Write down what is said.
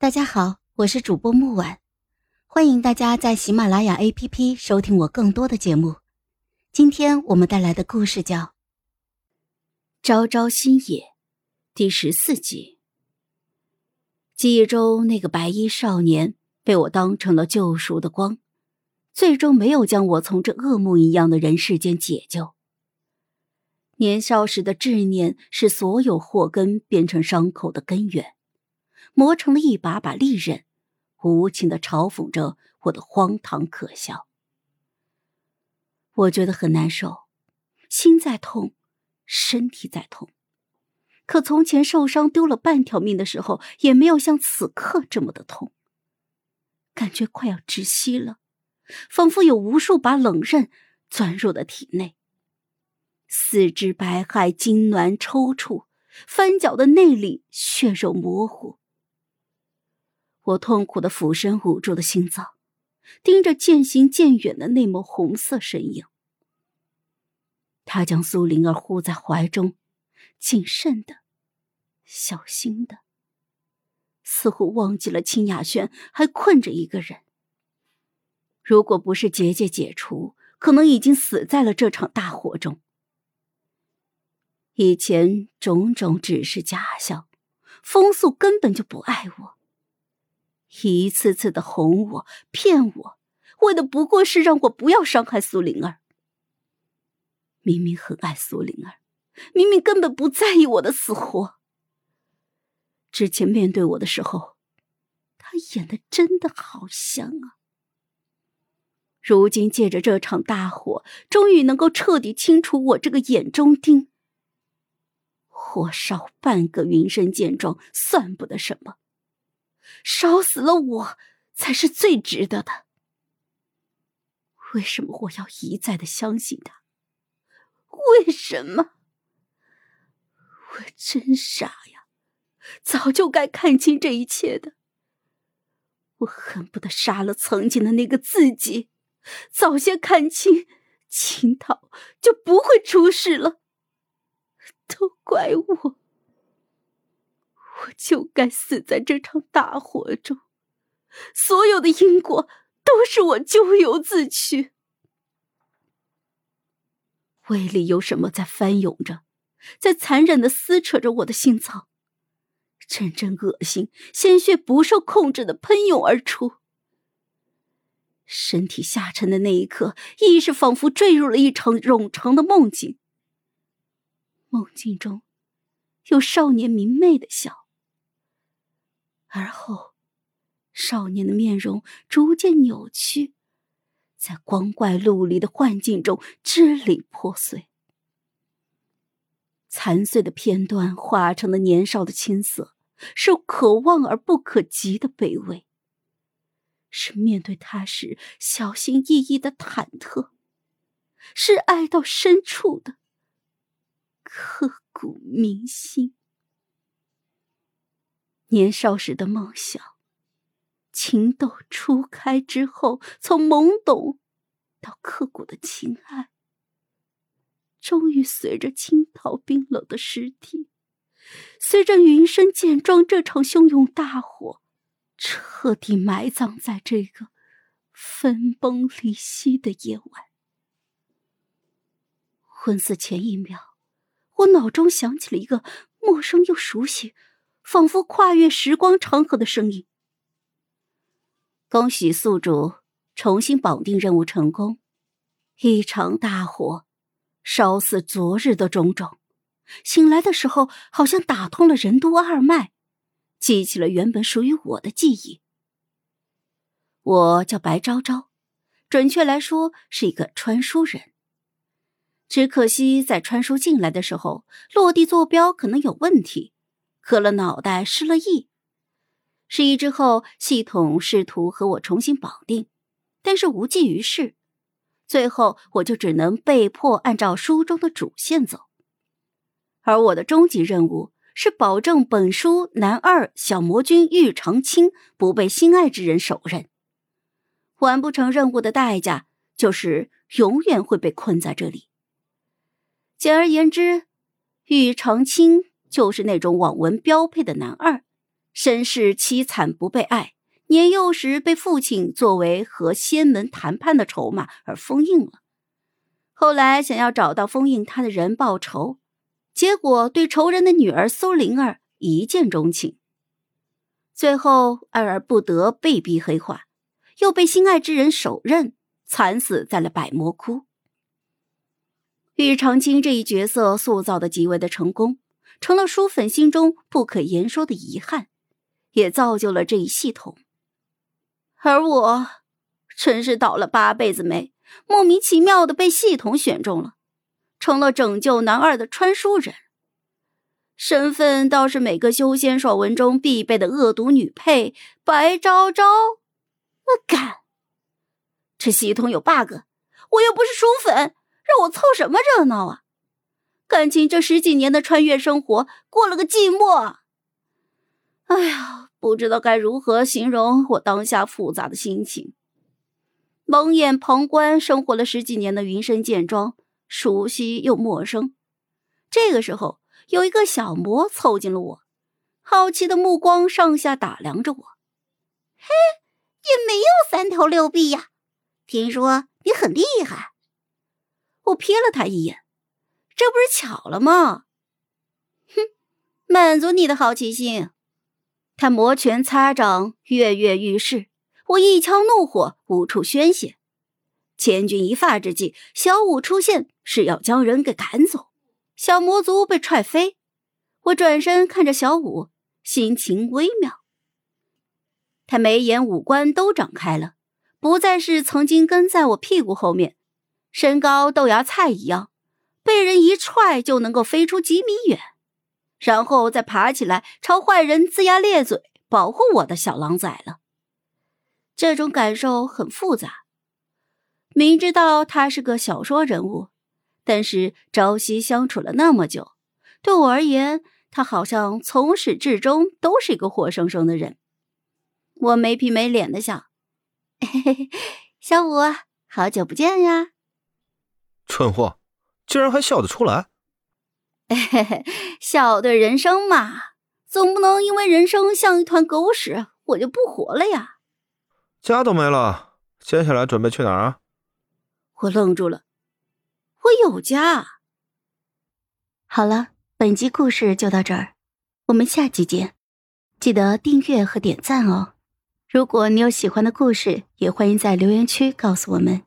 大家好，我是主播木婉，欢迎大家在喜马拉雅 APP 收听我更多的节目。今天我们带来的故事叫《朝朝新野》第十四集。记忆中那个白衣少年被我当成了救赎的光，最终没有将我从这噩梦一样的人世间解救。年少时的执念是所有祸根变成伤口的根源，磨成了一把把利刃，无情的嘲讽着我的荒唐可笑。我觉得很难受，心在痛，身体在痛。可从前受伤丢了半条命的时候，也没有像此刻这么的痛。感觉快要窒息了，仿佛有无数把冷刃钻入了体内。四肢百骸痉挛抽搐，翻脚的内里血肉模糊。我痛苦的俯身捂住了心脏，盯着渐行渐远的那抹红色身影。他将苏灵儿护在怀中，谨慎的、小心的，似乎忘记了清雅轩还困着一个人。如果不是结界解除，可能已经死在了这场大火中。以前种种只是假象，风素根本就不爱我，一次次的哄我、骗我，为的不过是让我不要伤害苏灵儿。明明很爱苏灵儿，明明根本不在意我的死活。之前面对我的时候，他演的真的好像啊。如今借着这场大火，终于能够彻底清除我这个眼中钉。火烧半个云深剑庄算不得什么，烧死了我才是最值得的。为什么我要一再的相信他？为什么？我真傻呀！早就该看清这一切的。我恨不得杀了曾经的那个自己，早些看清，青桃就不会出事了。都怪，我就该死在这场大火中，所有的因果都是我咎由自取。胃里有什么在翻涌着，在残忍的撕扯着我的心脏，阵阵恶心，鲜血不受控制的喷涌而出。身体下沉的那一刻，意识仿佛坠入了一场冗长的梦境。梦境中，有少年明媚的笑，而后，少年的面容逐渐扭曲，在光怪陆离的幻境中支离破碎，残碎的片段化成了年少的青涩，是可望而不可及的卑微，是面对他时小心翼翼的忐忑，是爱到深处的。刻骨铭心。年少时的梦想，情窦初开之后，从懵懂到刻骨的情爱，终于随着青桃冰冷的尸体，随着云深见庄这场汹涌大火，彻底埋葬在这个分崩离析的夜晚。昏死前一秒。我脑中响起了一个陌生又熟悉，仿佛跨越时光长河的声音：“恭喜宿主重新绑定任务成功，一场大火烧死昨日的种种。醒来的时候，好像打通了任督二脉，记起了原本属于我的记忆。我叫白昭昭，准确来说是一个传书人。”只可惜，在穿书进来的时候，落地坐标可能有问题，磕了脑袋，失了忆。失忆之后，系统试图和我重新绑定，但是无济于事。最后，我就只能被迫按照书中的主线走。而我的终极任务是保证本书男二小魔君玉长青不被心爱之人手刃。完不成任务的代价就是永远会被困在这里。简而言之，玉长青就是那种网文标配的男二，身世凄惨，不被爱，年幼时被父亲作为和仙门谈判的筹码而封印了。后来想要找到封印他的人报仇，结果对仇人的女儿苏灵儿一见钟情。最后爱而不得，被逼黑化，又被心爱之人手刃，惨死在了百魔窟。玉长青这一角色塑造的极为的成功，成了书粉心中不可言说的遗憾，也造就了这一系统。而我，真是倒了八辈子霉。莫名其妙的被系统选中了，成了拯救男二的穿书人。身份倒是每个修仙爽文中必备的恶毒女配白昭昭。我干！这系统有 bug，我又不是书粉，让我凑什么热闹啊？感情这十几年的穿越生活过了个寂寞。哎呀，不知道该如何形容我当下复杂的心情。蒙眼旁观生活了十几年的云深见庄，熟悉又陌生。这个时候，有一个小魔凑近了我，好奇的目光上下打量着我。嘿，也没有三头六臂呀，听说你很厉害。我瞥了他一眼，这不是巧了吗？哼，满足你的好奇心。他摩拳擦掌，跃跃欲试。我一腔怒火无处宣泄，千钧一发之际，小五出现是要将人给赶走。小魔族被踹飞，我转身看着小五，心情微妙。他眉眼五官都长开了，不再是曾经跟在我屁股后面，身高豆芽菜一样，被人一踹就能够飞出几米远，然后再爬起来朝坏人龇牙咧嘴保护我的小狼崽了。这种感受很复杂，明知道他是个小说人物，但是朝夕相处了那么久，对我而言，他好像从始至终都是一个活生生的人。我没皮没脸的想：“嘿嘿，小五，好久不见呀！”蠢货，竟然还笑得出来！嘿嘿，笑对人生嘛，总不能因为人生像一团狗屎，我就不活了呀！家都没了，接下来准备去哪儿啊？我愣住了，我有家。好了，本集故事就到这儿，我们下集见，记得订阅和点赞哦。如果你有喜欢的故事，也欢迎在留言区告诉我们。